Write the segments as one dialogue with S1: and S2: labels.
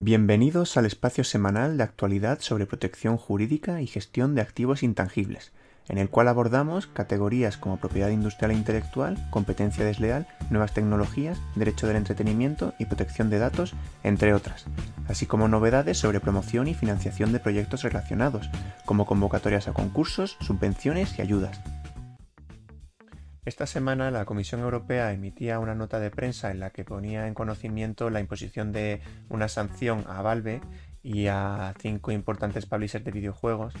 S1: Bienvenidos al espacio semanal de actualidad sobre protección jurídica y gestión de activos intangibles, en el cual abordamos categorías como propiedad industrial e intelectual, competencia desleal, nuevas tecnologías, derecho del entretenimiento y protección de datos, entre otras, así como novedades sobre promoción y financiación de proyectos relacionados, como convocatorias a concursos, subvenciones y ayudas. Esta semana la Comisión Europea emitía una nota de prensa en la que ponía en conocimiento la imposición de una sanción a Valve y a cinco importantes publishers de videojuegos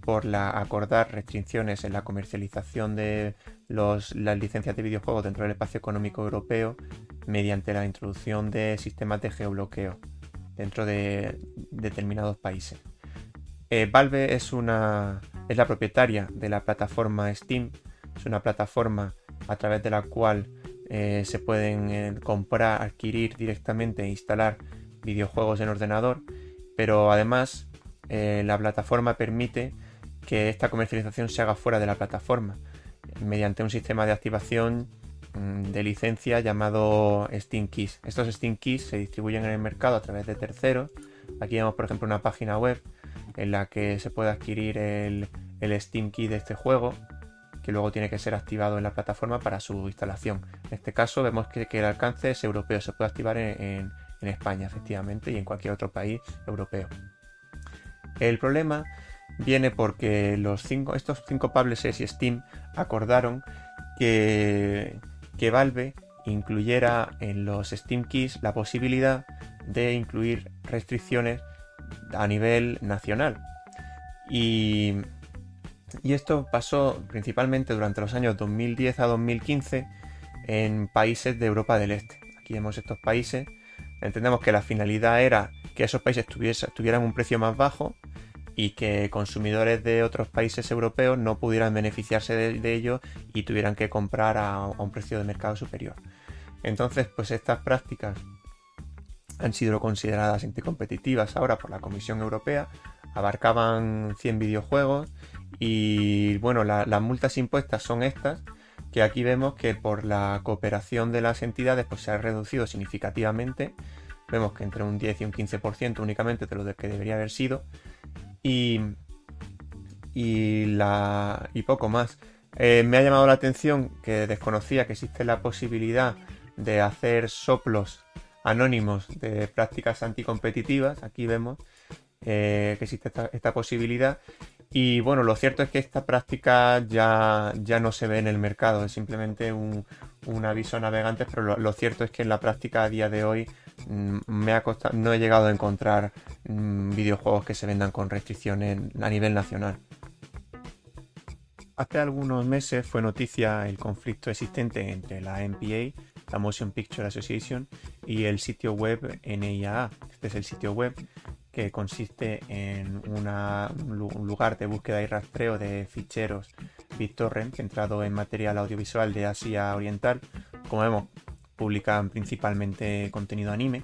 S1: por acordar restricciones en la comercialización de las licencias de videojuegos dentro del espacio económico europeo mediante la introducción de sistemas de geobloqueo dentro de determinados países. Eh, Valve es la propietaria de la plataforma Steam es una plataforma a través de la cual eh, se pueden eh, comprar, adquirir directamente e instalar videojuegos en ordenador, pero además eh, la plataforma permite que esta comercialización se haga fuera de la plataforma mediante un sistema de activación mm, de licencia llamado Steam Keys. Estos Steam Keys se distribuyen en el mercado a través de terceros. Aquí vemos, por ejemplo, una página web en la que se puede adquirir el, el Steam Key de este juego que luego tiene que ser activado en la plataforma para su instalación. En este caso vemos que, el alcance es europeo, se puede activar en, España efectivamente y en cualquier otro país europeo. El problema viene porque estos cinco publishers y Steam acordaron que, que Valve incluyera en los Steam Keys la posibilidad de incluir restricciones a nivel nacional. Y y esto pasó principalmente durante los años 2010 a 2015 en países de Europa del Este. Aquí vemos estos países. Entendemos que la finalidad era que esos países tuvieran un precio más bajo y que consumidores de otros países europeos no pudieran beneficiarse de, ello y tuvieran que comprar a, a, un precio de mercado superior. Entonces, pues estas prácticas han sido consideradas anticompetitivas ahora por la Comisión Europea, abarcaban 100 videojuegos y bueno, las multas impuestas son estas, que aquí vemos que por la cooperación de las entidades pues se ha reducido significativamente. Vemos que entre un 10 y un 15% únicamente de lo que debería haber sido. Y, y, la, y poco más. Eh, me ha llamado la atención que desconocía que existe la posibilidad de hacer soplos anónimos de prácticas anticompetitivas. Aquí vemos eh, que existe esta, posibilidad. Y bueno, lo cierto es que esta práctica ya, ya no se ve en el mercado, es simplemente un, aviso a navegantes, pero lo, cierto es que en la práctica a día de hoy mm, me ha costado, no he llegado a encontrar mm, videojuegos que se vendan con restricciones a nivel nacional. Hace algunos meses fue noticia el conflicto existente entre la MPA, la Motion Picture Association, y el sitio web NIAA. Este es el sitio web que consiste en un lugar de búsqueda y rastreo de ficheros BitTorrent centrado en material audiovisual de Asia Oriental. Como vemos, publican principalmente contenido anime.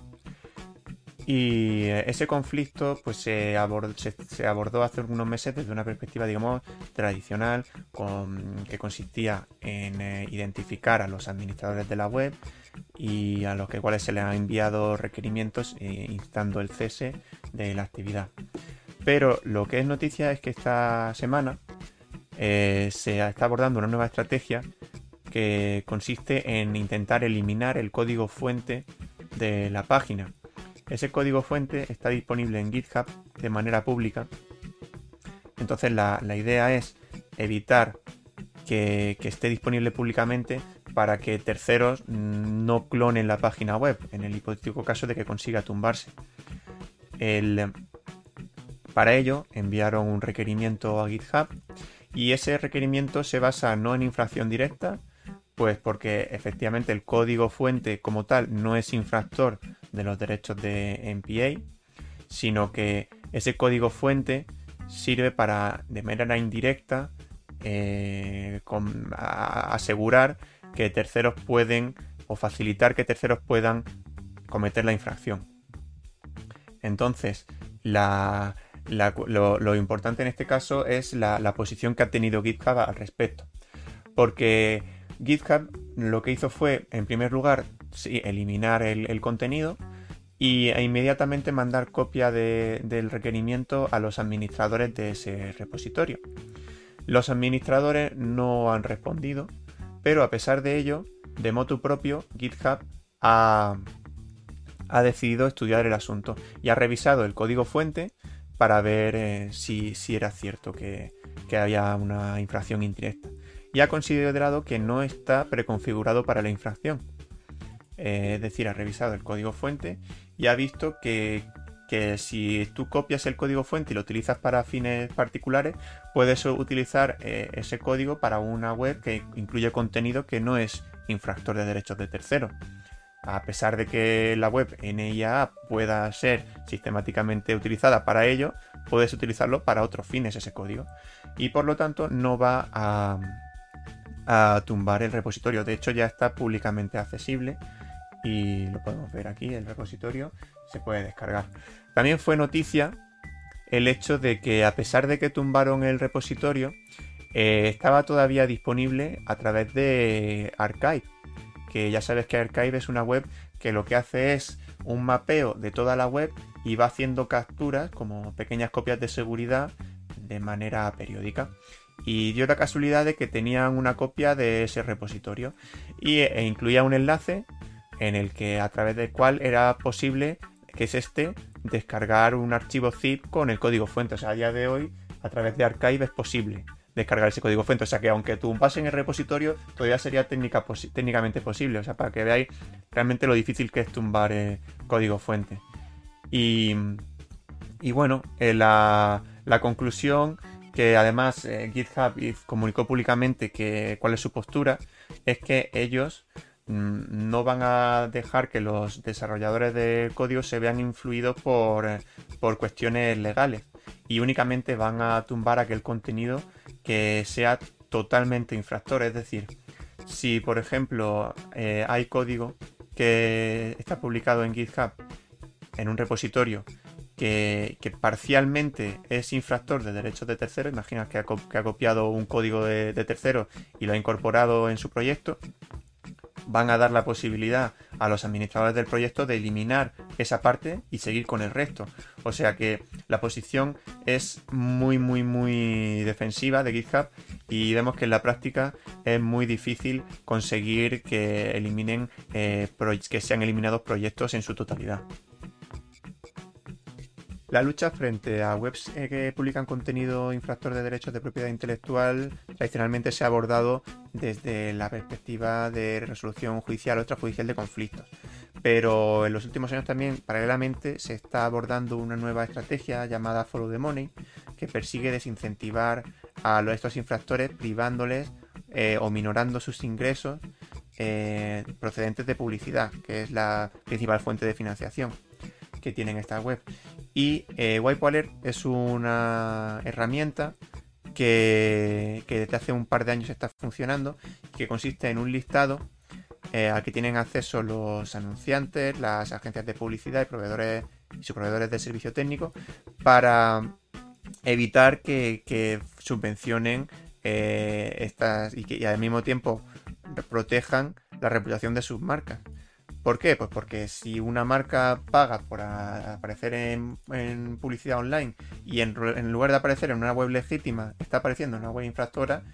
S1: Y ese conflicto pues, se, abordó, hace unos meses desde una perspectiva, digamos, tradicional, que consistía en eh, identificar a los administradores de la web y a los que cuales se les han enviado requerimientos eh, instando el cese de la actividad. Pero lo que es noticia es que esta semana eh, se está abordando una nueva estrategia que consiste en intentar eliminar el código fuente de la página. Ese código fuente está disponible en GitHub de manera pública. Entonces la, idea es evitar que, que, esté disponible públicamente para que terceros no clonen la página web, en el hipotético caso de que consiga tumbarse. para ello enviaron un requerimiento a GitHub y ese requerimiento se basa no en infracción directa, pues porque efectivamente el código fuente como tal no es infractor de los derechos de MPA, sino que ese código fuente sirve para de manera indirecta eh, asegurar que terceros pueden o facilitar que terceros puedan cometer la infracción. Entonces, lo, importante en este caso es la, posición que ha tenido GitHub al respecto. Porque GitHub lo que hizo fue, en primer lugar, eliminar el, contenido y, e inmediatamente mandar copia del requerimiento a los administradores de ese repositorio. Los administradores no han respondido, pero a pesar de ello, de motu propio, GitHub ha, decidido estudiar el asunto y ha revisado el código fuente para ver eh, si, era cierto que, que había una infracción indirecta. Y ha considerado que no está preconfigurado para la infracción. Eh, es decir, ha revisado el código fuente y ha visto que, si tú copias el código fuente y lo utilizas para fines particulares, puedes utilizar eh, ese código para una web que incluye contenido que no es infractor de derechos de terceros. A pesar de que la web NIA pueda ser sistemáticamente utilizada para ello, puedes utilizarlo para otros fines ese código. Y por lo tanto no va a tumbar el repositorio. De hecho ya está públicamente accesible y lo podemos ver aquí, el repositorio se puede descargar. También fue noticia el hecho de que a pesar de que tumbaron el repositorio, eh, estaba todavía disponible a través de Archive, que ya sabes que Archive es una web que lo que hace es un mapeo de toda la web y va haciendo capturas como pequeñas copias de seguridad de manera periódica. Y dio la casualidad de que tenían una copia de ese repositorio y, e incluía un enlace en el que a través del cual era posible, que es este, descargar un archivo zip con el código fuente. O sea, a día de hoy, a través de Archive es posible descargar ese código fuente. O sea que aunque tú en el repositorio, todavía sería técnicamente posible. O sea, para que veáis realmente lo difícil que es tumbar eh, código fuente. Y, bueno, eh, la, conclusión que además eh, GitHub comunicó públicamente que cuál es su postura es que ellos no van a dejar que los desarrolladores de código se vean influidos por, cuestiones legales y únicamente van a tumbar aquel contenido que sea totalmente infractor. Es decir, si por ejemplo eh, hay código que está publicado en GitHub en un repositorio que, parcialmente es infractor de derechos de terceros, imagina que ha, copiado un código de, de tercero y lo ha incorporado en su proyecto, van a dar la posibilidad a los administradores del proyecto de eliminar esa parte y seguir con el resto. O sea que la posición es muy, muy, muy defensiva de GitHub y vemos que en la práctica es muy difícil conseguir que eliminen, eh, que sean eliminados proyectos en su totalidad. La lucha frente a webs eh, que publican contenido infractor de derechos de propiedad intelectual tradicionalmente se ha abordado desde la perspectiva de resolución judicial o extrajudicial de conflictos. Pero en los últimos años también, paralelamente, se está abordando una nueva estrategia llamada Follow the Money, que persigue desincentivar a estos infractores privándoles eh, o minorando sus ingresos eh, procedentes de publicidad, que es la principal fuente de financiación que tienen esta web. Y eh, es una herramienta que, desde hace un par de años está funcionando, que consiste en un listado eh, al que tienen acceso los anunciantes, las agencias de publicidad y proveedores y sus proveedores de servicio técnico para evitar que, subvencionen eh, estas y que y al mismo tiempo protejan la reputación de sus marcas. ¿Por qué? Pues porque si una marca paga por aparecer en, publicidad online y en, lugar de aparecer en una web legítima está apareciendo en una web infractora,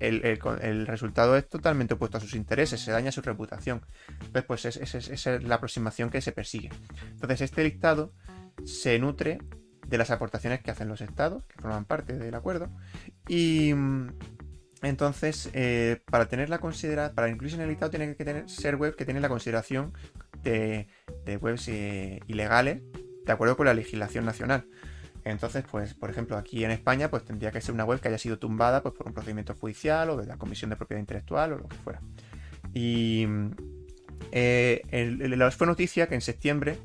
S1: el, resultado es totalmente opuesto a sus intereses, se daña su reputación. Entonces, pues esa es, la aproximación que se persigue. Entonces, este listado se nutre de las aportaciones que hacen los estados, que forman parte del acuerdo, y entonces, eh, para tener la para incluirse en el listado, tiene que tener, ser web que tiene la consideración de, webs eh, ilegales de acuerdo con la legislación nacional. Entonces, pues, por ejemplo, aquí en España, pues tendría que ser una web que haya sido tumbada pues, por un procedimiento judicial o de la Comisión de Propiedad Intelectual o lo que fuera. Y eh, fue noticia que en septiembre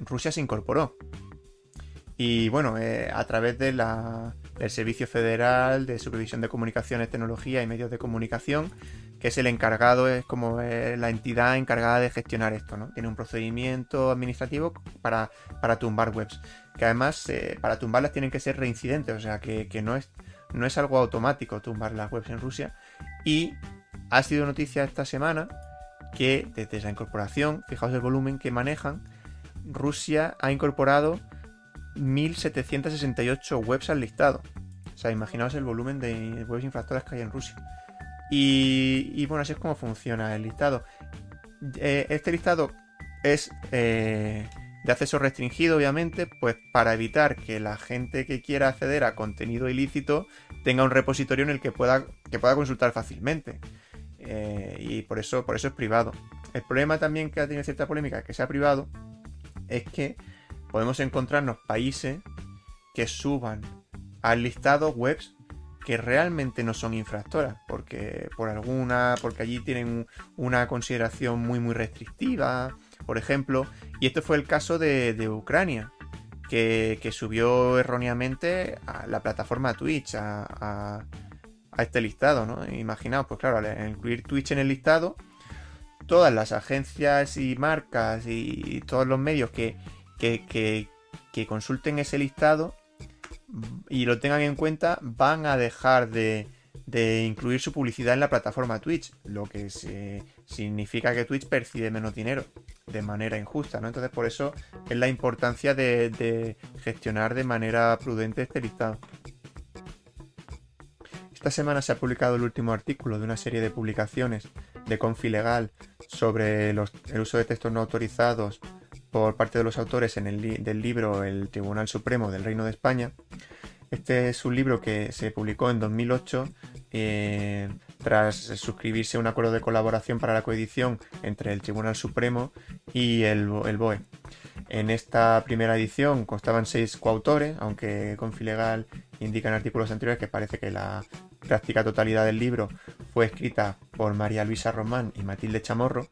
S1: Rusia se incorporó. Y bueno, a través de la, del Servicio Federal de Supervisión de Comunicaciones, Tecnología y Medios de Comunicación, que es el encargado, es como eh, la entidad encargada de gestionar esto, ¿no? Tiene un procedimiento administrativo para, tumbar webs, que además eh, para tumbarlas tienen que ser reincidentes, o sea que, no, es, no es algo automático tumbar las webs en Rusia. Y ha sido noticia esta semana que desde esa incorporación, fijaos el volumen que manejan, Rusia ha incorporado 1.768 webs al listado. O sea, imaginaos el volumen de webs infractoras que hay en Rusia. Y, bueno, así es como funciona el listado. Eh, este listado es eh, de acceso restringido, obviamente, pues para evitar que la gente que quiera acceder a contenido ilícito tenga un repositorio en el que pueda, que pueda consultar fácilmente. Eh, y por eso, por eso es privado. El problema también que ha tenido cierta polémica que sea privado es que podemos encontrarnos países que suban al listado webs que realmente no son infractoras, porque por alguna, porque allí tienen una consideración muy muy restrictiva, por ejemplo, y este fue el caso de, Ucrania, que, subió erróneamente a la plataforma Twitch, a, este listado, ¿no? Imaginaos, pues claro, al incluir Twitch en el listado, todas las agencias y marcas y, todos los medios que, que, consulten ese listado y lo tengan en cuenta, van a dejar de, incluir su publicidad en la plataforma Twitch, lo que significa que Twitch percibe menos dinero de manera injusta, ¿no? Entonces por eso es la importancia de, gestionar de manera prudente este listado. Esta semana se ha publicado el último artículo de una serie de publicaciones de Confilegal sobre el uso de textos no autorizados por parte de los autores en el del libro El Tribunal Supremo del Reino de España. Este es un libro que se publicó en 2008 eh, tras suscribirse un acuerdo de colaboración para la coedición entre el Tribunal Supremo y el, el BOE. En esta primera edición constaban seis coautores, aunque Confilegal indica en artículos anteriores que parece que la práctica totalidad del libro fue escrita por María Luisa Román y Matilde Chamorro.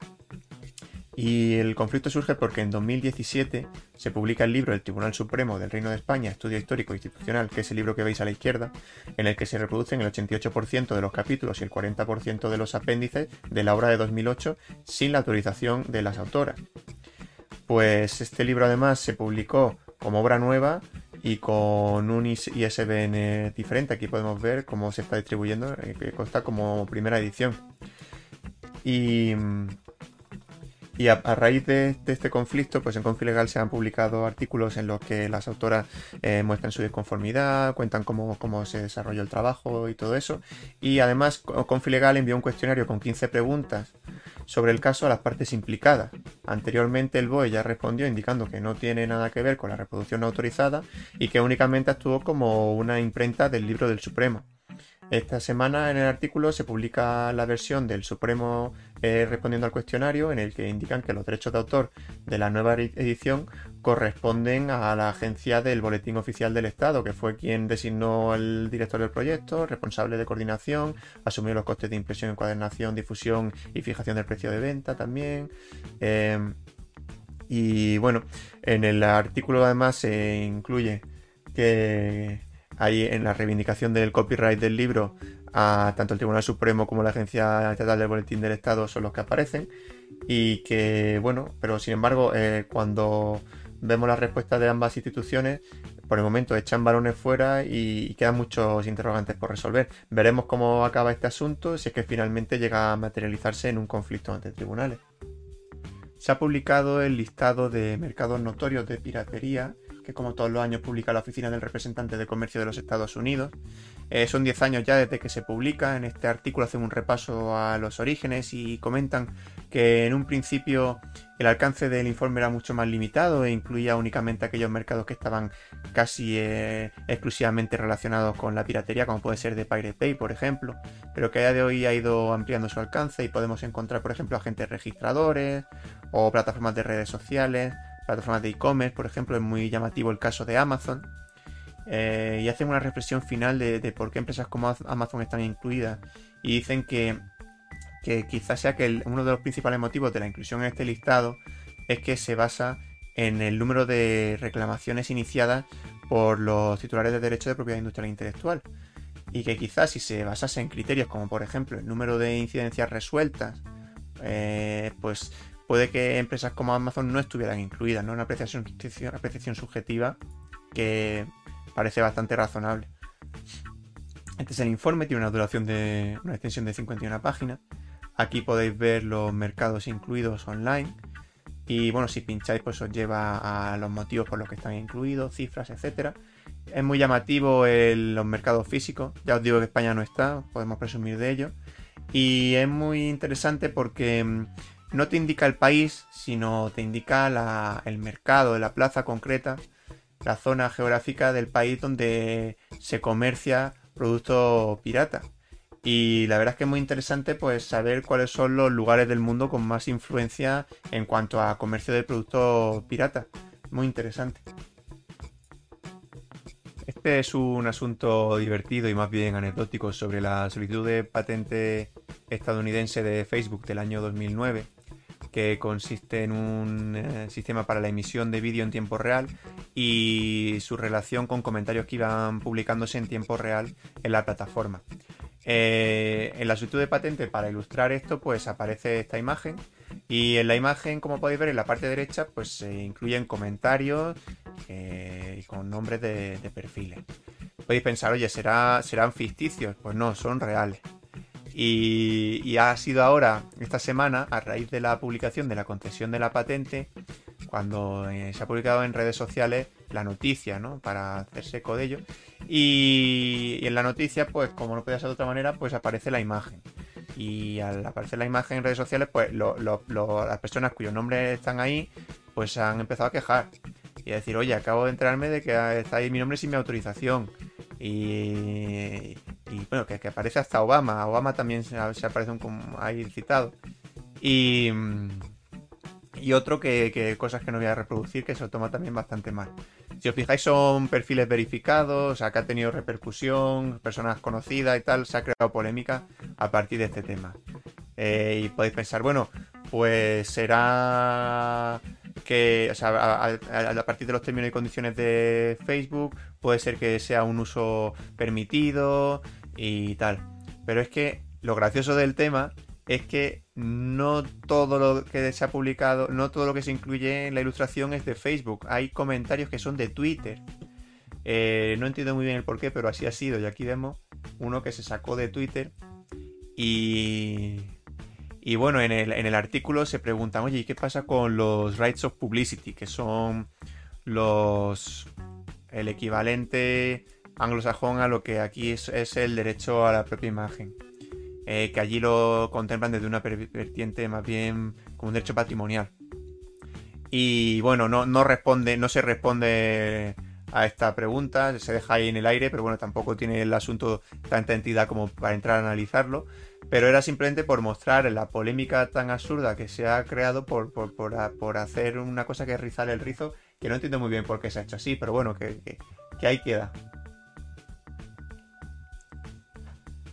S1: Y el conflicto surge porque en 2017 se publica el libro El Tribunal Supremo del Reino de España, Estudio Histórico e Institucional, que es el libro que veis a la izquierda, en el que se reproducen el 88% de los capítulos y el 40% de los apéndices de la obra de 2008 sin la autorización de las autoras. Pues este libro además se publicó como obra nueva y con un ISBN diferente. Aquí podemos ver cómo se está distribuyendo, eh, que consta como primera edición. Y y a, raíz de, este conflicto, pues en Confilegal se han publicado artículos en los que las autoras eh, muestran su disconformidad, cuentan cómo, cómo, se desarrolló el trabajo y todo eso. Y además Confilegal envió un cuestionario con 15 preguntas sobre el caso a las partes implicadas. Anteriormente el BOE ya respondió indicando que no tiene nada que ver con la reproducción no autorizada y que únicamente actuó como una imprenta del libro del Supremo. Esta semana en el artículo se publica la versión del Supremo eh, respondiendo al cuestionario en el que indican que los derechos de autor de la nueva edición corresponden a la agencia del Boletín Oficial del Estado, que fue quien designó al director del proyecto, responsable de coordinación, asumió los costes de impresión, encuadernación, difusión y fijación del precio de venta también. Eh, y bueno, en el artículo además se incluye que hay en la reivindicación del copyright del libro a tanto el Tribunal Supremo como la Agencia Estatal del Boletín del Estado son los que aparecen y que bueno, pero sin embargo eh, cuando vemos la respuesta de ambas instituciones por el momento echan balones fuera y, quedan muchos interrogantes por resolver. Veremos cómo acaba este asunto si es que finalmente llega a materializarse en un conflicto ante tribunales. Se ha publicado el listado de mercados notorios de piratería que como todos los años publica la Oficina del Representante de Comercio de los Estados Unidos. Eh, son 10 años ya desde que se publica. En este artículo hacen un repaso a los orígenes y comentan que en un principio el alcance del informe era mucho más limitado e incluía únicamente aquellos mercados que estaban casi eh, exclusivamente relacionados con la piratería, como puede ser de Pirate Bay, por ejemplo, pero que a día de hoy ha ido ampliando su alcance y podemos encontrar, por ejemplo, agentes registradores o plataformas de redes sociales plataformas de e-commerce, por ejemplo, es muy llamativo el caso de Amazon. Eh, y hacen una reflexión final de, por qué empresas como Amazon están incluidas. Y dicen que, quizás sea que uno de los principales motivos de la inclusión en este listado es que se basa en el número de reclamaciones iniciadas por los titulares de derecho de propiedad industrial e intelectual. Y que quizás si se basase en criterios como por ejemplo el número de incidencias resueltas, eh, pues puede que empresas como Amazon no estuvieran incluidas, ¿no? Una apreciación, apreciación subjetiva que parece bastante razonable. Este es el informe, tiene una duración de una extensión de 51 páginas. Aquí podéis ver los mercados incluidos online. y bueno, si pincháis pues os lleva a los motivos por los que están incluidos, cifras, etcétera. Es muy llamativo los mercados físicos, ya os digo que España no está, podemos presumir de ello. Y es muy interesante porque mm, no te indica el país, sino te indica el mercado, la plaza concreta, la zona geográfica del país donde se comercia producto pirata. Y la verdad es que es muy interesante pues saber cuáles son los lugares del mundo con más influencia en cuanto a comercio de productos pirata. Muy interesante. Este es un asunto divertido y más bien anecdótico sobre la solicitud de patente estadounidense de Facebook del año 2009 que consiste en un eh, sistema para la emisión de vídeo en tiempo real y su relación con comentarios que iban publicándose en tiempo real en la plataforma. Eh, en la solicitud de patente, para ilustrar esto, pues aparece esta imagen. Y en la imagen, como podéis ver, en la parte derecha, pues se incluyen comentarios eh, con nombres de, perfiles. Podéis pensar, oye, ¿será, ¿serán ficticios? Pues no, son reales. Y, y, ha sido ahora, esta semana, a raíz de la publicación de la concesión de la patente, cuando eh, se ha publicado en redes sociales la noticia, ¿no? Para hacerse eco de ello. Y, en la noticia, pues como no podía ser de otra manera, pues aparece la imagen. Y al aparecer la imagen en redes sociales, pues las personas cuyos nombres están ahí, pues han empezado a quejar. Y a decir, oye, acabo de enterarme de que está ahí mi nombre sin mi autorización. Y, bueno, que, aparece hasta Obama. Obama también se, aparece un, ahí citado. Y y otro que, cosas que no voy a reproducir que se lo toma también bastante mal. Si os fijáis son perfiles verificados, acá ha tenido repercusión, personas conocidas y tal, se ha creado polémica a partir de este tema. Eh, y podéis pensar, bueno, pues será que, o sea, a, partir de los términos y condiciones de Facebook, puede ser que sea un uso permitido y tal. Pero es que lo gracioso del tema es que no todo lo que se ha publicado, no todo lo que se incluye en la ilustración es de Facebook. Hay comentarios que son de Twitter. Eh, no entiendo muy bien el porqué, pero así ha sido. Y aquí vemos uno que se sacó de Twitter. Y, y bueno, en el, artículo se preguntan, oye, ¿y qué pasa con los rights of publicity? Que son los el equivalente anglosajón a lo que aquí es el derecho a la propia imagen. Eh, que allí lo contemplan desde una vertiente más bien como un derecho patrimonial. Y bueno, no, no responde, no se responde a esta pregunta, se deja ahí en el aire, pero bueno, tampoco tiene el asunto tanta entidad como para entrar a analizarlo. Pero era simplemente por mostrar la polémica tan absurda que se ha creado por, por, hacer una cosa que es rizar el rizo, que no entiendo muy bien por qué se ha hecho así, pero bueno, que, que, que ahí queda.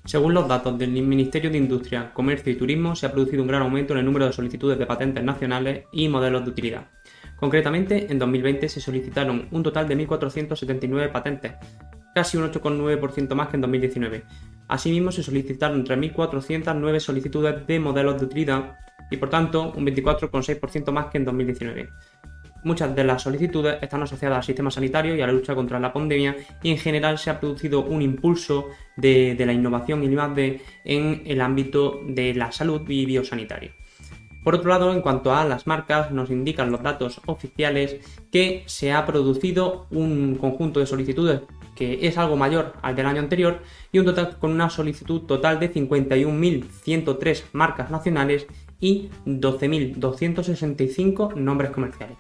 S2: Según los datos del Ministerio de Industria, Comercio y Turismo, se ha producido un gran aumento en el número de solicitudes de patentes nacionales y modelos de utilidad. Concretamente, en 2020 se solicitaron un total de 1.479 patentes, casi un 8,9% más que en 2019. Asimismo, se solicitaron 3.409 solicitudes de modelos de utilidad y, por tanto, un 24,6% más que en 2019. Muchas de las solicitudes están asociadas al sistema sanitario y a la lucha contra la pandemia y en general se ha producido un impulso de, la innovación y el en el ámbito de la salud y biosanitario. Por otro lado, en cuanto a las marcas, nos indican los datos oficiales que se ha producido un conjunto de solicitudes que es algo mayor al del año anterior y un total con una solicitud total de 51.103 marcas nacionales y 12.265 nombres comerciales.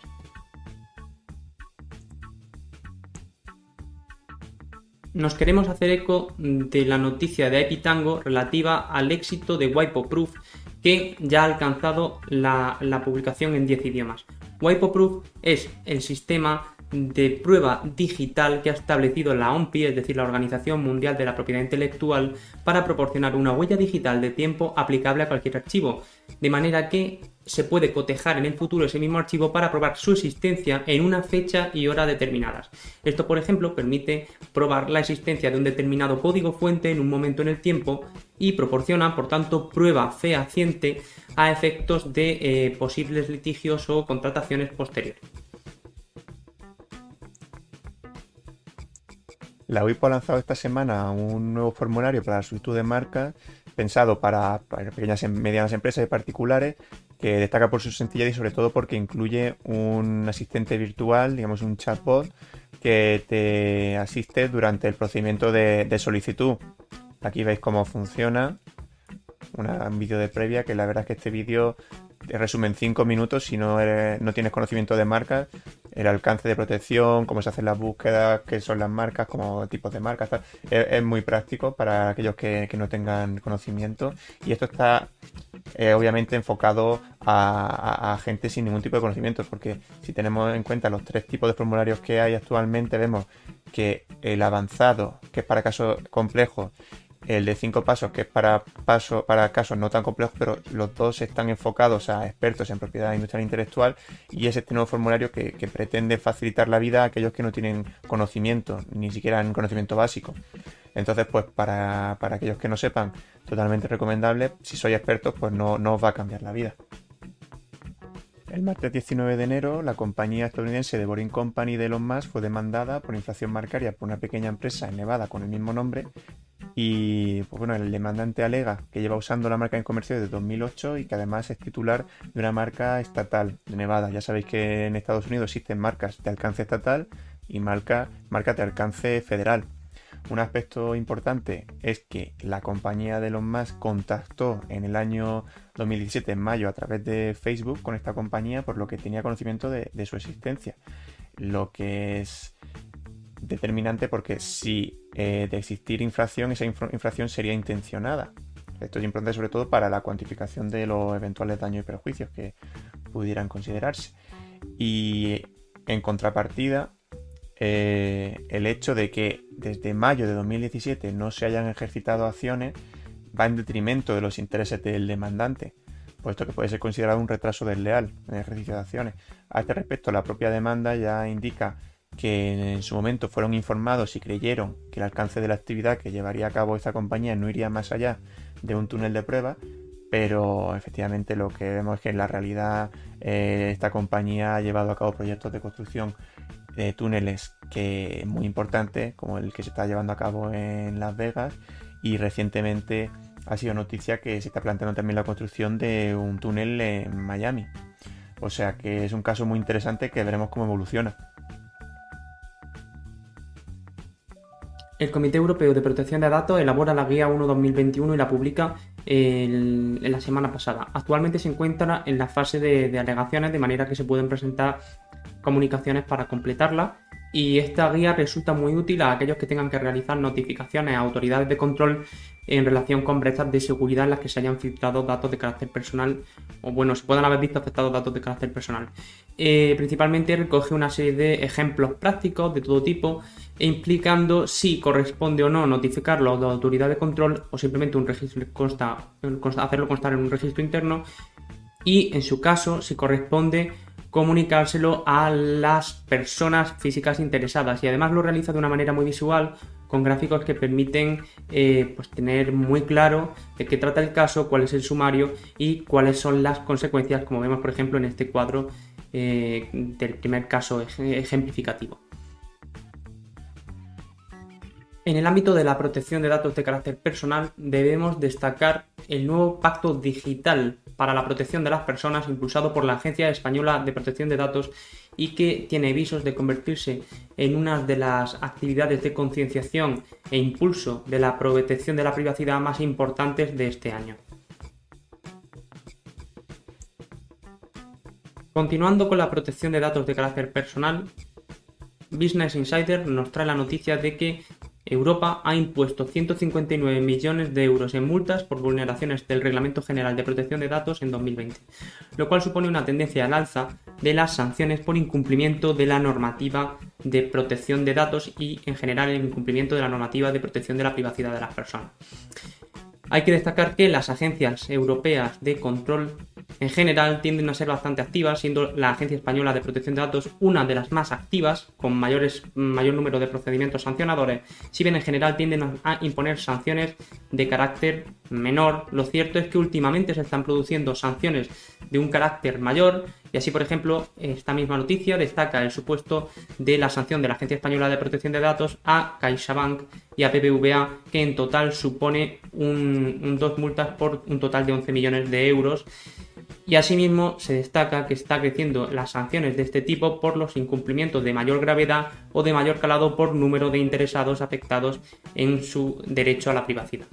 S2: nos queremos hacer eco de la noticia de Epitango relativa al éxito de Wipoproof que ya ha alcanzado la, publicación en 10 idiomas. Wipoproof es el sistema de prueba digital que ha establecido la OMPI, es decir, la Organización Mundial de la Propiedad Intelectual, para proporcionar una huella digital de tiempo aplicable a cualquier archivo, de manera que se puede cotejar en el futuro ese mismo archivo para probar su existencia en una fecha y hora determinadas. Esto, por ejemplo, permite probar la existencia de un determinado código fuente en un momento en el tiempo y proporciona, por tanto, prueba fehaciente a efectos de eh, posibles litigios o contrataciones posteriores.
S1: La WIPO ha lanzado esta semana un nuevo formulario para la solicitud de marca pensado para, pequeñas y medianas empresas y particulares que destaca por su sencillez y sobre todo porque incluye un asistente virtual, digamos un chatbot, que te asiste durante el procedimiento de, solicitud. Aquí veis cómo funciona. un vídeo de previa que la verdad es que este vídeo resume en 5 minutos si no, no tienes conocimiento de marcas el alcance de protección, cómo se hacen las búsquedas, qué son las marcas, como tipos de marcas. Es, muy práctico para aquellos que, no tengan conocimiento. Y esto está eh, obviamente enfocado a, gente sin ningún tipo de conocimiento, porque si tenemos en cuenta los tres tipos de formularios que hay actualmente, vemos que el avanzado, que es para casos complejos, el de cinco pasos, que es para, paso, para casos no tan complejos, pero los dos están enfocados a expertos en propiedad industrial intelectual y es este nuevo formulario que, pretende facilitar la vida a aquellos que no tienen conocimiento, ni siquiera en conocimiento básico. Entonces, pues para, aquellos que no sepan, totalmente recomendable. Si sois expertos, pues no, no os va a cambiar la vida. El martes 19 de enero, la compañía estadounidense de Boring Company de Elon Musk fue demandada por inflación marcaria por una pequeña empresa en Nevada con el mismo nombre y pues bueno, el demandante alega que lleva usando la marca en comercio desde 2008 y que además es titular de una marca estatal de Nevada. Ya sabéis que en Estados Unidos existen marcas de alcance estatal y marcas de alcance federal. Un aspecto importante es que la compañía de Elon Musk contactó en el año 2017, en mayo, a través de Facebook con esta compañía, por lo que tenía conocimiento de, de su existencia. Lo que es determinante porque si eh, de existir infracción, esa infracción sería intencionada. Esto es importante sobre todo para la cuantificación de los eventuales daños y perjuicios que pudieran considerarse. Y en contrapartida, eh, el hecho de que desde mayo de 2017 no se hayan ejercitado acciones va en detrimento de los intereses del demandante, puesto que puede ser considerado un retraso desleal en el ejercicio de acciones. A este respecto, la propia demanda ya indica que en su momento fueron informados y creyeron que el alcance de la actividad que llevaría a cabo esta compañía no iría más allá de un túnel de prueba, pero efectivamente lo que vemos es que en la realidad eh, esta compañía ha llevado a cabo proyectos de construcción de túneles que muy importantes, como el que se está llevando a cabo en Las Vegas, y recientemente ha sido noticia que se está planteando también la construcción de un túnel en Miami. O sea que es un caso muy interesante que veremos cómo evoluciona.
S2: El Comité Europeo de Protección de Datos elabora la Guía 1-2021 y la publica en la semana pasada. Actualmente se encuentra en la fase de, alegaciones, de manera que se pueden presentar comunicaciones para completarla. Y esta guía resulta muy útil a aquellos que tengan que realizar notificaciones a autoridades de control en relación con brechas de seguridad en las que se hayan filtrado datos de carácter personal o bueno, se puedan haber visto afectados datos de carácter personal. Eh, principalmente recoge una serie de ejemplos prácticos de todo tipo e implicando si corresponde o no notificarlo a la autoridad de control o simplemente un registro consta, hacerlo constar en un registro interno y en su caso si corresponde comunicárselo a las personas físicas interesadas y además lo realiza de una manera muy visual con gráficos que permiten eh, pues tener muy claro de qué trata el caso, cuál es el sumario y cuáles son las consecuencias como vemos por ejemplo en este cuadro eh, del primer caso ejemplificativo. En el ámbito de la protección de datos de carácter personal debemos destacar el nuevo Pacto Digital para la Protección de las Personas impulsado por la Agencia Española de Protección de Datos y que tiene visos de convertirse en una de las actividades de concienciación e impulso de la protección de la privacidad más importantes de este año. Continuando con la protección de datos de carácter personal, Business Insider nos trae la noticia de que Europa ha impuesto 159 millones de euros en multas por vulneraciones del Reglamento General de Protección de Datos en 2020, lo cual supone una tendencia al alza de las sanciones por incumplimiento de la normativa de protección de datos y, en general, el incumplimiento de la normativa de protección de la privacidad de las personas. Hay que destacar que las agencias europeas de control en general tienden a ser bastante activas, siendo la Agencia Española de Protección de Datos una de las más activas, con mayores, mayor número de procedimientos sancionadores, si bien en general tienden a imponer sanciones de carácter menor. Lo cierto es que últimamente se están produciendo sanciones de un carácter mayor y así, por ejemplo, esta misma noticia destaca el supuesto de la sanción de la Agencia Española de Protección de Datos a CaixaBank y a BBVA, que en total supone un, dos multas por un total de 11 millones de euros. Y asimismo se destaca que está creciendo las sanciones de este tipo por los incumplimientos de mayor gravedad o de mayor calado por número de interesados afectados en su derecho a la privacidad.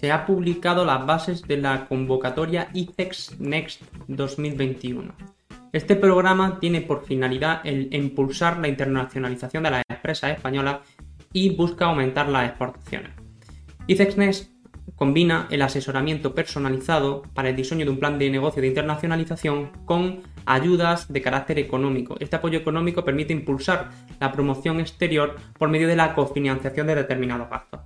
S2: Se ha publicado las bases de la convocatoria ICEX Next 2021. Este programa tiene por finalidad el impulsar la internacionalización de las empresas españolas y busca aumentar las exportaciones. ICEX Next combina el asesoramiento personalizado para el diseño de un plan de negocio de internacionalización con ayudas de carácter económico. Este apoyo económico permite impulsar la promoción exterior por medio de la cofinanciación de determinados gastos.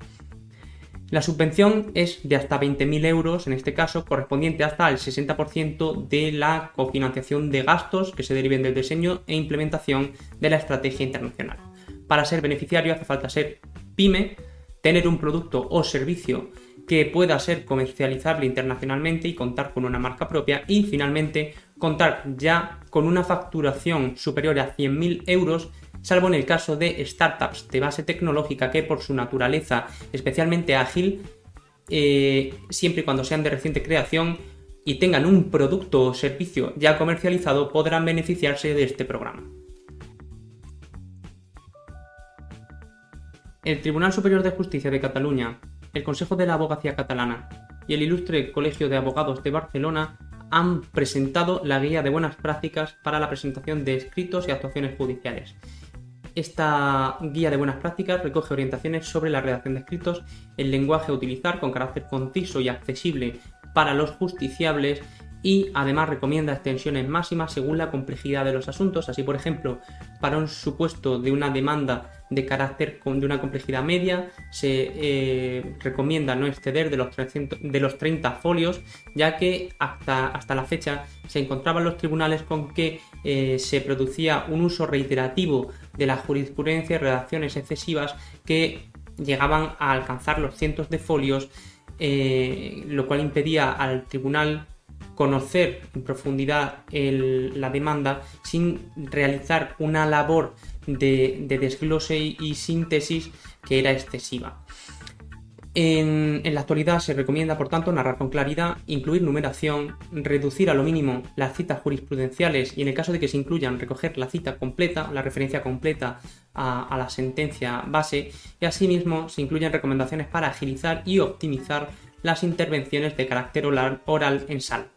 S2: La subvención es de hasta 20.000 euros, en este caso, correspondiente hasta el 60% de la cofinanciación de gastos que se deriven del diseño e implementación de la estrategia internacional. Para ser beneficiario hace falta ser pyme, tener un producto o servicio que pueda ser comercializable internacionalmente y contar con una marca propia y finalmente contar ya con una facturación superior a 100.000 euros salvo en el caso de startups de base tecnológica que por su naturaleza especialmente ágil, eh, siempre y cuando sean de reciente creación y tengan un producto o servicio ya comercializado, podrán beneficiarse de este programa. El Tribunal Superior de Justicia de Cataluña, el Consejo de la Abogacía Catalana y el Ilustre Colegio de Abogados de Barcelona han presentado la guía de buenas prácticas para la presentación de escritos y actuaciones judiciales. Esta guía de buenas prácticas recoge orientaciones sobre la redacción de escritos, el lenguaje a utilizar con carácter conciso y accesible para los justiciables y además recomienda extensiones máximas según la complejidad de los asuntos. Así, por ejemplo, para un supuesto de una demanda de carácter de una complejidad media, se eh, recomienda no exceder de los, de los 30 folios, ya que hasta, hasta la fecha se encontraban los tribunales con que eh, se producía un uso reiterativo de la jurisprudencia y redacciones excesivas que llegaban a alcanzar los cientos de folios, eh, lo cual impedía al tribunal conocer en profundidad la demanda sin realizar una labor de, desglose y síntesis que era excesiva. En, la actualidad se recomienda, por tanto, narrar con claridad, incluir numeración, reducir a lo mínimo las citas jurisprudenciales y, en el caso de que se incluyan, recoger la cita completa, la referencia completa a, la sentencia base y, asimismo, se incluyen recomendaciones para agilizar y optimizar las intervenciones de carácter oral, en sal.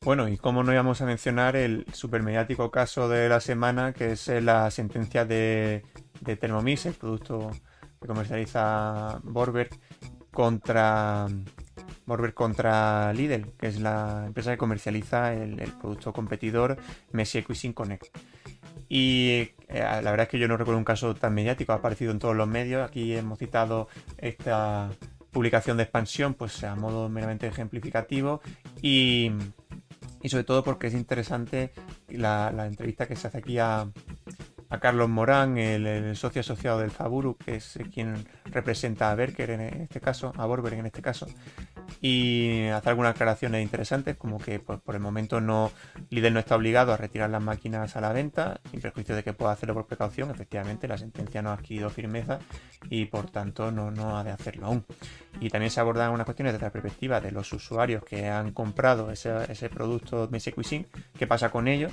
S1: Bueno, y cómo no íbamos a mencionar el supermediático caso de la semana, que es la sentencia de, de Thermomix, el producto que comercializa Borberg, contra Borberg contra Lidl, que es la empresa que comercializa el, producto competidor Messi Cuisine Connect. Y eh, la verdad es que yo no recuerdo un caso tan mediático, ha aparecido en todos los medios. Aquí hemos citado esta publicación de expansión, pues a modo meramente ejemplificativo. Y y sobre todo porque es interesante la, entrevista que se hace aquí a, Carlos Morán, el, socio asociado del Faburu, que es quien representa a Berker en este caso, a Borberg en este caso, y hace algunas aclaraciones interesantes, como que pues, por el momento no Lidl no está obligado a retirar las máquinas a la venta, sin perjuicio de que pueda hacerlo por precaución. Efectivamente, la sentencia no ha adquirido firmeza y por tanto no, no ha de hacerlo aún. Y también se abordan unas cuestiones desde la perspectiva de los usuarios que han comprado ese, ese producto Messi Cuisine, qué pasa con ellos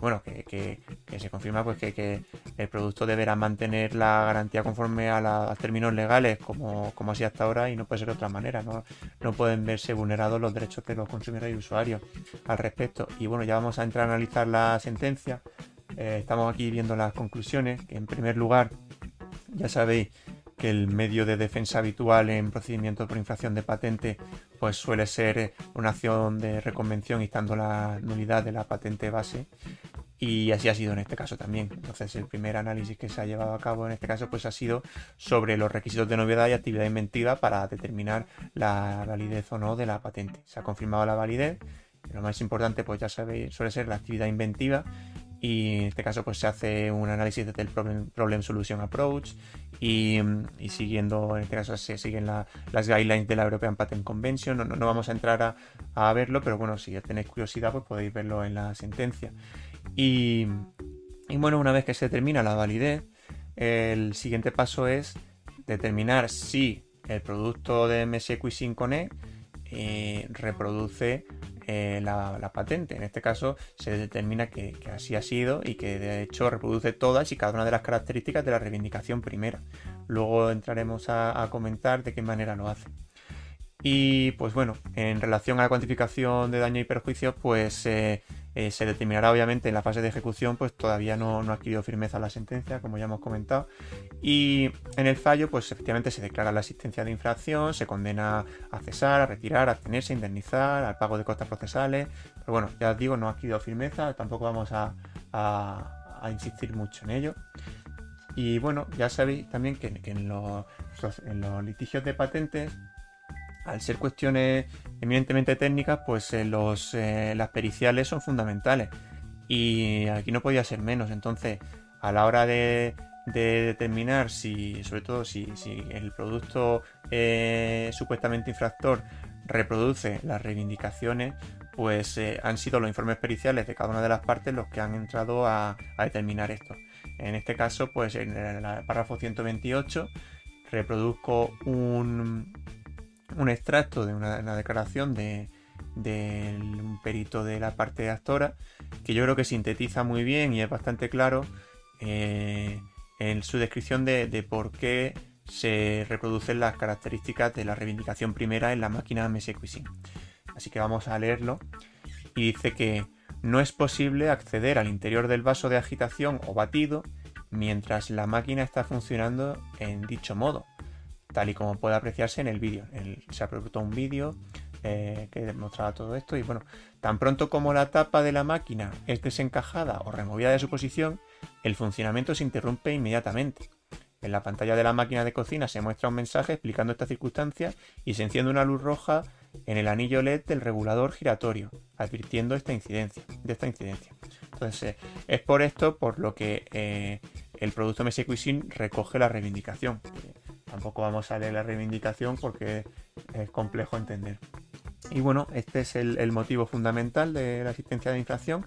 S1: bueno, que, se confirma pues que, el producto deberá mantener la garantía conforme a, los términos legales como, como así hasta ahora y no puede ser de otra manera, ¿no? no pueden verse vulnerados los derechos de los consumidores y usuarios al respecto. Y bueno, ya vamos a entrar a analizar la sentencia. Eh, estamos aquí viendo las conclusiones, que en primer lugar, ya sabéis que el medio de defensa habitual en procedimientos por infracción de patente pues suele ser una acción de reconvención instando la nulidad de la patente base y así ha sido en este caso también. Entonces el primer análisis que se ha llevado a cabo en este caso pues ha sido sobre los requisitos de novedad y actividad inventiva para determinar la validez o no de la patente. Se ha confirmado la validez. Lo más importante pues ya sabéis suele ser la actividad inventiva y en este caso pues se hace un análisis desde el problem, Solution Approach y, siguiendo, en este caso se siguen las guidelines de la European Patent Convention, no, no, vamos a entrar a, verlo, pero bueno, si tenéis curiosidad pues podéis verlo en la sentencia. Y, bueno, una vez que se termina la validez, el siguiente paso es determinar si el producto de MSX Connect eh, reproduce eh, la, patente. En este caso se determina que, así ha sido y que de hecho reproduce todas y cada una de las características de la reivindicación primera. Luego entraremos a, comentar de qué manera lo hace. Y pues bueno, en relación a la cuantificación de daño y perjuicio, pues eh, eh, se determinará obviamente en la fase de ejecución, pues todavía no, no, ha adquirido firmeza la sentencia, como ya hemos comentado. Y en el fallo, pues efectivamente se declara la existencia de infracción, se condena a cesar, a retirar, a abstenerse, a indemnizar, al pago de costas procesales. Pero bueno, ya os digo, no ha adquirido firmeza, tampoco vamos a, a, insistir mucho en ello. Y bueno, ya sabéis también que, en, los, en los litigios de patentes al ser cuestiones eminentemente técnicas, pues eh, los, eh, las periciales son fundamentales. Y aquí no podía ser menos. Entonces, a la hora de, determinar si, sobre todo si, el producto eh, supuestamente infractor reproduce las reivindicaciones, pues han sido los informes periciales de cada una de las partes los que han entrado a, determinar esto. En este caso, pues en el párrafo 128 reproduzco un, un extracto de una, declaración de, un perito de la parte de actora que yo creo que sintetiza muy bien y es bastante claro eh, en su descripción de, por qué se reproducen las características de la reivindicación primera en la máquina MSQuisine. Así que vamos a leerlo y dice que no es posible acceder al interior del vaso de agitación o batido mientras la máquina está funcionando en dicho modo tal y como puede apreciarse en el vídeo. Se ha producido un vídeo eh, que demostraba todo esto y bueno, tan pronto como la tapa de la máquina es desencajada o removida de su posición, el funcionamiento se interrumpe inmediatamente. En la pantalla de la máquina de cocina se muestra un mensaje explicando esta circunstancia y se enciende una luz roja en el anillo LED del regulador giratorio, advirtiendo esta incidencia, de esta incidencia. Entonces, eh, es por esto por lo que eh, el producto MSQuisine recoge la reivindicación. Tampoco vamos a leer la reivindicación porque es complejo entender. Y bueno, este es el, motivo fundamental de la existencia de inflación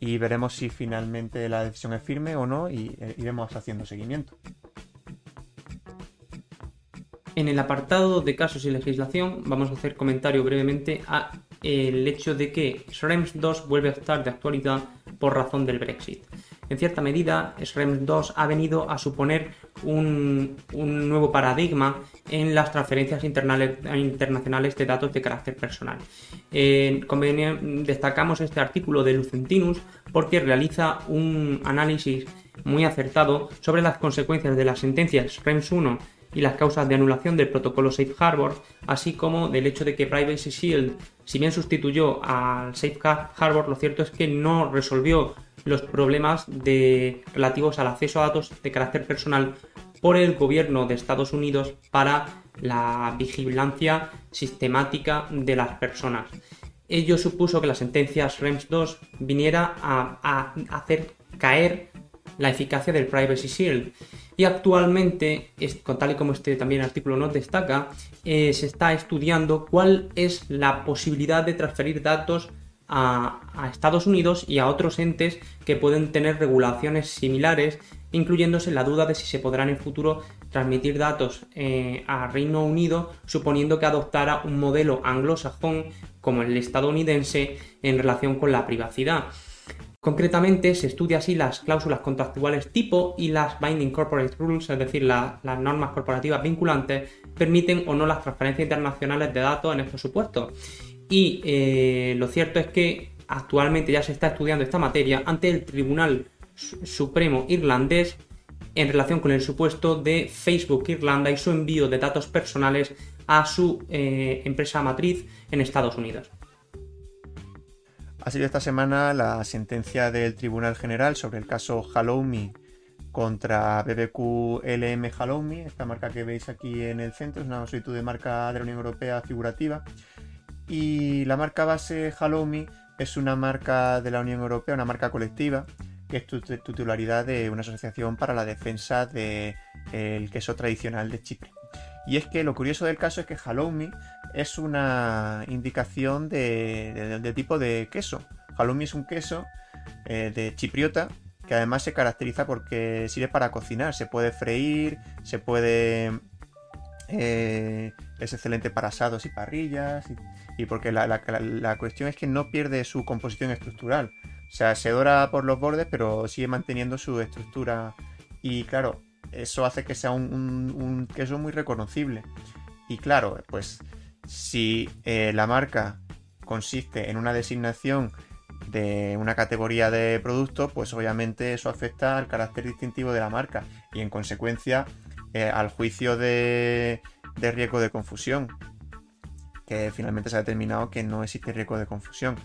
S1: y veremos si finalmente la decisión es firme o no y eh, iremos haciendo seguimiento.
S2: En el apartado de casos y legislación vamos a hacer comentario brevemente a el hecho de que SREMS 2 vuelve a estar de actualidad por razón del Brexit. En cierta medida, SREMS 2 ha venido a suponer un, nuevo paradigma en las transferencias internacionales de datos de carácter personal. destacamos este artículo de Lucentinus porque realiza un análisis muy acertado sobre las consecuencias de las sentencias SREMS 1 y las causas de anulación del protocolo Safe Harbor, así como del hecho de que Privacy Shield, si bien sustituyó al Safe Harbor, lo cierto es que no resolvió los problemas de, relativos al acceso a datos de carácter personal por el gobierno de Estados Unidos para la vigilancia sistemática de las personas. Ello supuso que la sentencia REMS 2 viniera a, hacer caer la eficacia del Privacy Shield. Y actualmente, tal y como este también artículo nos destaca, eh, se está estudiando cuál es la posibilidad de transferir datos a, Estados Unidos y a otros entes que pueden tener regulaciones similares, incluyéndose la duda de si se podrán en el futuro transmitir datos eh, a Reino Unido, suponiendo que adoptara un modelo anglosajón como el estadounidense en relación con la privacidad. Concretamente, se estudia así las cláusulas contractuales tipo y las Binding Corporate Rules, es decir, las normas corporativas vinculantes, permiten o no las transferencias internacionales de datos en estos supuestos. Y eh, lo cierto es que actualmente ya se está estudiando esta materia ante el Tribunal Supremo irlandés en relación con el supuesto de Facebook Irlanda y su envío de datos personales a su eh, empresa matriz en Estados Unidos.
S1: Ha sido esta semana la sentencia del Tribunal General sobre el caso Halloumi contra BBQ LM Halloumi, esta marca que veis aquí en el centro, es una solicitud de marca de la Unión Europea figurativa y la marca base Halloumi es una marca de la Unión Europea, una marca colectiva, que es titularidad de una asociación para la defensa del queso tradicional de Chipre. Y es que lo curioso del caso es que Halloumi es una indicación de, tipo de queso. Halloumi es un queso eh, de chipriota que además se caracteriza porque sirve para cocinar, se puede freír, se puede... Eh, es excelente para asados y parrillas y, porque la, la, cuestión es que no pierde su composición estructural. O sea, se dora por los bordes pero sigue manteniendo su estructura y claro, eso hace que sea un, queso muy reconocible. Y claro, pues si eh, la marca consiste en una designación de una categoría de producto, pues obviamente eso afecta al carácter distintivo de la marca y en consecuencia eh, al juicio de, de riesgo de confusión, que finalmente se ha determinado que no existe riesgo de confusión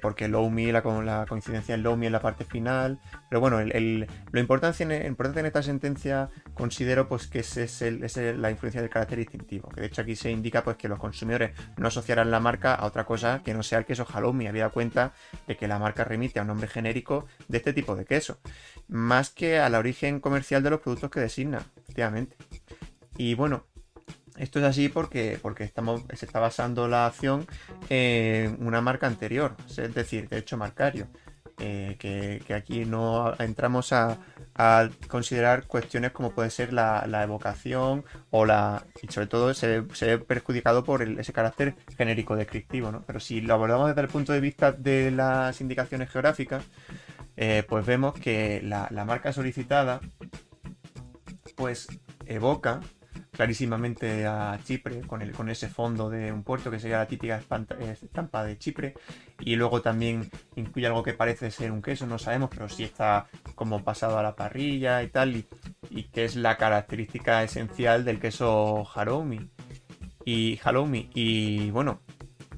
S1: porque low me, la, la coincidencia en low me en la parte final. Pero bueno, lo importante en, importante esta sentencia considero pues que es, la influencia del carácter distintivo. Que de hecho aquí se indica pues que los consumidores no asociarán la marca a otra cosa que no sea el queso halloumi. Había cuenta de que la marca remite a un nombre genérico de este tipo de queso. Más que al origen comercial de los productos que designa, efectivamente. Y bueno, esto es así porque, porque se está basando la acción en una marca anterior, es decir, derecho marcario. Eh, que, aquí no entramos a, considerar cuestiones como puede ser la, evocación o la. y sobre todo se, ve perjudicado por ese carácter genérico descriptivo, ¿no? Pero si lo abordamos desde el punto de vista de las indicaciones geográficas, eh, pues vemos que la, la marca solicitada pues evoca clarísimamente a Chipre con, el, con ese fondo de un puerto que sería la típica estampa de Chipre. Y luego también incluye algo que parece ser un queso, no sabemos, pero sí está como pasado a la parrilla y tal y, y que es la característica esencial del queso halloumi. Y halloumi y bueno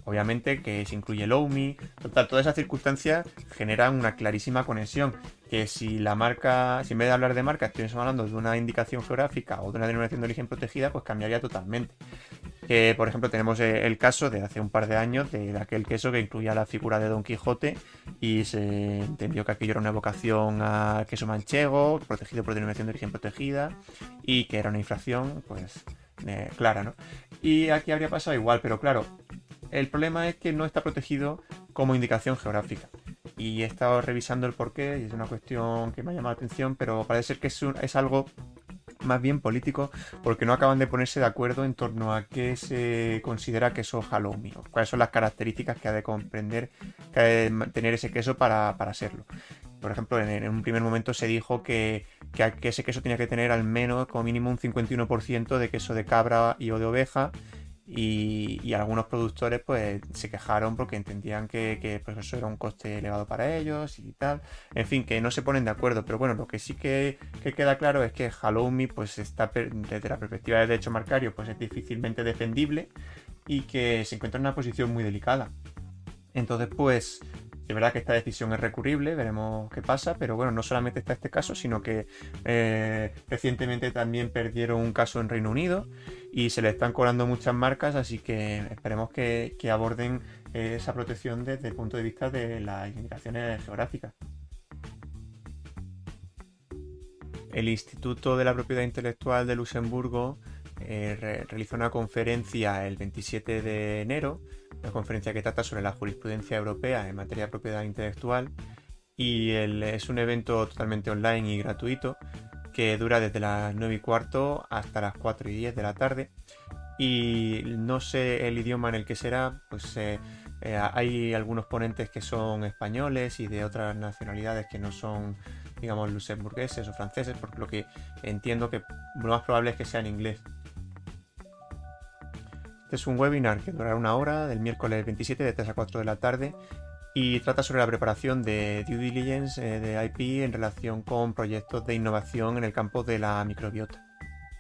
S1: obviamente que se incluye el OMI, todas esas circunstancias generan una clarísima conexión que si la marca, si en vez de hablar de marca estuviésemos hablando de una indicación geográfica o de una denominación de origen protegida, pues cambiaría totalmente. Que, por ejemplo, tenemos eh, el caso de hace un par de años de aquel queso que incluía la figura de Don Quijote y se entendió que aquello era una evocación a queso manchego, protegido por denominación de origen protegida y que era una infracción, pues, eh, clara, ¿no? Y aquí habría pasado igual, pero claro, el problema es que no está protegido como indicación geográfica y he estado revisando el porqué y es una cuestión que me ha llamado la atención, pero parece ser que es, es algo más bien político porque no acaban de ponerse de acuerdo en torno a qué se considera queso halloumi, o cuáles son las características que ha de comprender, que ha de tener ese queso para, serlo. Por ejemplo, en, un primer momento se dijo que, que, que, ese queso tenía que tener al menos como mínimo un 51% de queso de cabra y o de oveja y, algunos productores pues se quejaron porque entendían que, pues, eso era un coste elevado para ellos y tal. En fin, que no se ponen de acuerdo. Pero bueno, lo que sí que, queda claro es que Halloumi pues está desde la perspectiva del derecho marcario pues es difícilmente defendible y que se encuentra en una posición muy delicada. Entonces pues de verdad que esta decisión es recurrible, veremos qué pasa, pero bueno, no solamente está este caso, sino que eh, recientemente también perdieron un caso en Reino Unido y se le están cobrando muchas marcas, así que esperemos que, aborden eh, esa protección desde el punto de vista de las indicaciones geográficas. El Instituto de la Propiedad Intelectual de Luxemburgo eh, realizó una conferencia el 27 de enero una conferencia que trata sobre la jurisprudencia europea en materia de propiedad intelectual y es un evento totalmente online y gratuito que dura desde las 9 y cuarto hasta las 4 y 10 de la tarde y no sé el idioma en el que será, pues eh, eh, hay algunos ponentes que son españoles y de otras nacionalidades que no son, digamos, luxemburgueses o franceses, por lo que entiendo que lo más probable es que sea en inglés. Este es un webinar que durará una hora, del miércoles 27 de 3 a 4 de la tarde, y trata sobre la preparación de due diligence eh, de IP en relación con proyectos de innovación en el campo de la microbiota.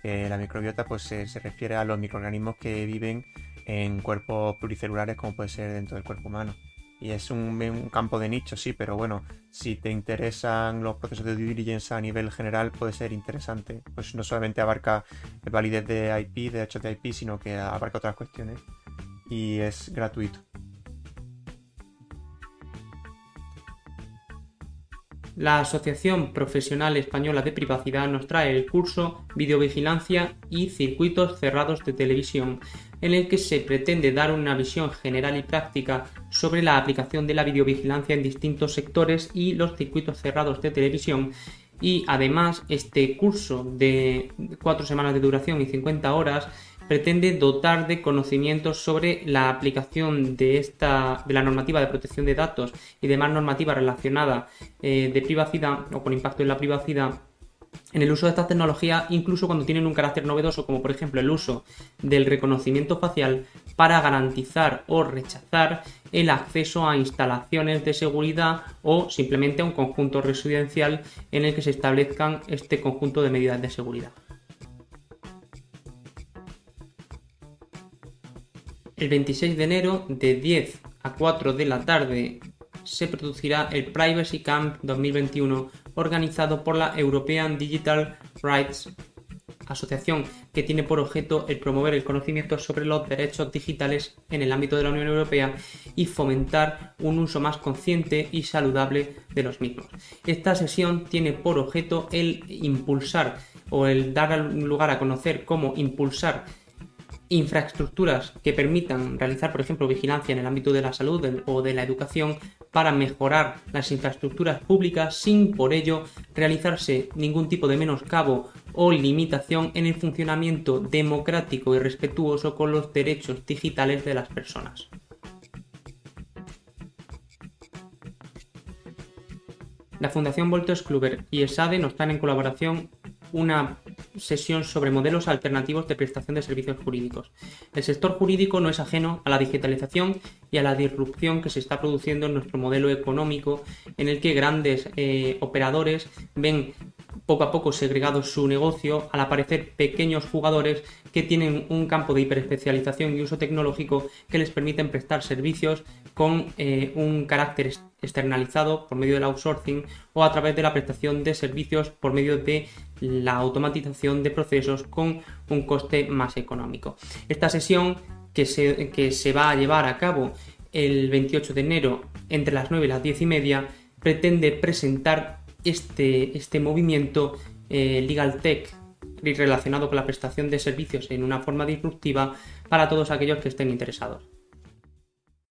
S1: la microbiota pues, se refiere a los microorganismos que viven en cuerpos pluricelulares como puede ser dentro del cuerpo humano. Y es un, campo de nicho, sí, pero bueno, si te interesan los procesos de due diligence a nivel general, puede ser interesante. Pues no solamente abarca validez de IP, de derechos de IP, sino que abarca otras cuestiones. Y es gratuito.
S2: La Asociación Profesional Española de Privacidad nos trae el curso Videovigilancia y Circuitos Cerrados de Televisión, en el que se pretende dar una visión general y práctica sobre la aplicación de la videovigilancia en distintos sectores y los circuitos cerrados de televisión. Y además, este curso de cuatro semanas de duración y 50 horas pretende dotar de conocimientos sobre la aplicación de esta de la normativa de protección de datos y demás normativa relacionada eh, de privacidad o con impacto en la privacidad en el uso de estas tecnologías, incluso cuando tienen un carácter novedoso, como por ejemplo el uso del reconocimiento facial para garantizar o rechazar el acceso a instalaciones de seguridad o simplemente a un conjunto residencial en el que se establezcan este conjunto de medidas de seguridad. El 26 de enero, de 10 a 4 de la tarde, se producirá el Privacy Camp 2021 organizado por la European Digital Rights asociación que tiene por objeto el promover el conocimiento sobre los derechos digitales en el ámbito de la Unión Europea y fomentar un uso más consciente y saludable de los mismos. Esta sesión tiene por objeto el impulsar o el dar lugar a conocer cómo impulsar infraestructuras que permitan realizar, por ejemplo, vigilancia en el ámbito de la salud o de la educación para mejorar las infraestructuras públicas sin por ello realizarse ningún tipo de menoscabo o limitación en el funcionamiento democrático y respetuoso con los derechos digitales de las personas. La Fundación Voltes Kluber y ESADE nos están en colaboración una sesión sobre modelos alternativos de prestación de servicios jurídicos. El sector jurídico no es ajeno a la digitalización y a la disrupción que se está produciendo en nuestro modelo económico, en el que grandes eh, operadores ven poco a poco segregado su negocio al aparecer pequeños jugadores que tienen un campo de hiperespecialización y uso tecnológico que les permiten prestar servicios con eh, un carácter externalizado por medio del outsourcing o a través de la prestación de servicios por medio de la automatización de procesos con un coste más económico. Esta sesión que se, que se va a llevar a cabo el 28 de enero entre las 9 y las 10 y media pretende presentar este, este movimiento eh, Legal Tech relacionado con la prestación de servicios en una forma disruptiva para todos aquellos que estén interesados.